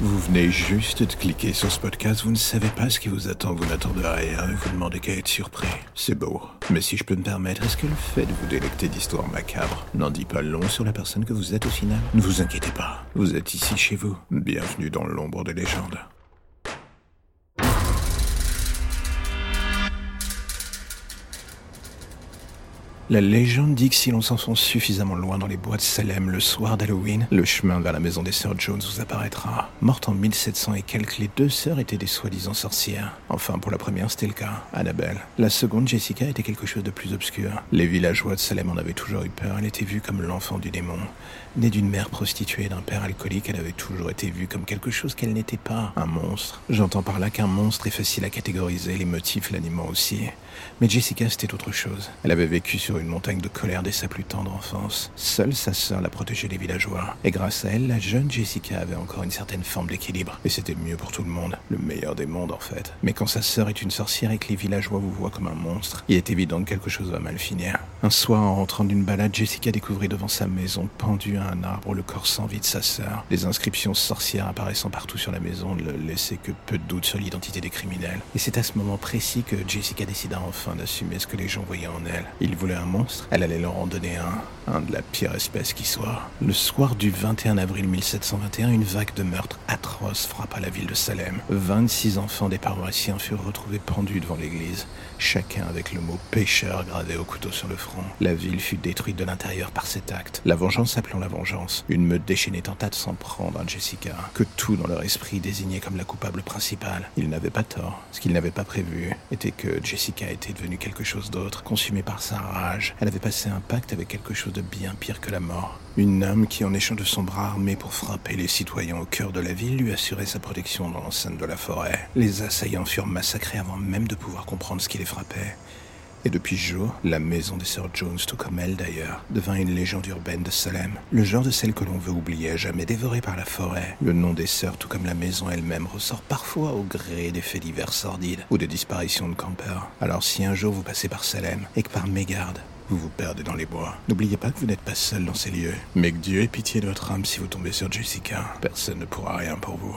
Vous venez juste de cliquer sur ce podcast, vous ne savez pas ce qui vous attend, vous n'attendez rien et vous demandez qu'à être surpris. C'est beau. Mais si je peux me permettre, est-ce que le fait de vous délecter d'histoires macabres n'en dit pas long sur la personne que vous êtes au final? Ne vous inquiétez pas, vous êtes ici chez vous. Bienvenue dans l'ombre des légendes. La légende dit que si l'on s'enfonce suffisamment loin dans les bois de Salem le soir d'Halloween, le chemin vers la maison des sœurs Jones vous apparaîtra. Mortes en 1700 et quelques, les deux sœurs étaient des soi-disant sorcières. Enfin, pour la première, c'était le cas, Annabelle. La seconde, Jessica, était quelque chose de plus obscur. Les villageois de Salem en avaient toujours eu peur, elle était vue comme l'enfant du démon. Née d'une mère prostituée et d'un père alcoolique, elle avait toujours été vue comme quelque chose qu'elle n'était pas, un monstre. J'entends par là qu'un monstre est facile à catégoriser, les motifs l'animant aussi. Mais Jessica, c'était autre chose. Elle avait vécu sur une montagne de colère dès sa plus tendre enfance. Seule sa sœur la protégeait des villageois. Et grâce à elle, la jeune Jessica avait encore une certaine forme d'équilibre. Et c'était mieux pour tout le monde. Le meilleur des mondes, en fait. Mais quand sa sœur est une sorcière et que les villageois vous voient comme un monstre, il est évident que quelque chose va mal finir. Un soir, en rentrant d'une balade, Jessica découvrit devant sa maison, pendu à un arbre, le corps sans vie de sa sœur. Les inscriptions sorcières apparaissant partout sur la maison ne laissaient que peu de doute sur l'identité des criminels. Et c'est à ce moment précis que Jessica décida enfin d'assumer ce que les gens voyaient en elle. Ils voulaient monstre, elle allait leur en donner un, un de la pire espèce qui soit. Le soir du 21 avril 1721, une vague de meurtres atroces frappa la ville de Salem. 26 enfants des paroissiens furent retrouvés pendus devant l'église, chacun avec le mot pécheur gravé au couteau sur le front. La ville fut détruite de l'intérieur par cet acte, la vengeance appelant la vengeance. Une meute déchaînée tenta de s'en prendre à Jessica, que tout dans leur esprit désignait comme la coupable principale. Ils n'avaient pas tort. Ce qu'ils n'avaient pas prévu était que Jessica était devenue quelque chose d'autre, consumée par sa rage. Elle avait passé un pacte avec quelque chose de bien pire que la mort. Une âme qui, en échange de son bras armé pour frapper les citoyens au cœur de la ville, lui assurait sa protection dans l'enceinte de la forêt. Les assaillants furent massacrés avant même de pouvoir comprendre ce qui les frappait. Et depuis ce jour, la maison des sœurs Jones, tout comme elle d'ailleurs, devint une légende urbaine de Salem. Le genre de celle que l'on veut oublier, à jamais dévorée par la forêt. Le nom des sœurs, tout comme la maison elle-même, ressort parfois au gré des faits divers sordides ou des disparitions de campeurs. Alors si un jour vous passez par Salem et que par mégarde, vous vous perdez dans les bois. N'oubliez pas que vous n'êtes pas seul dans ces lieux, mais que Dieu ait pitié de votre âme si vous tombez sur Jessica. Personne ne pourra rien pour vous.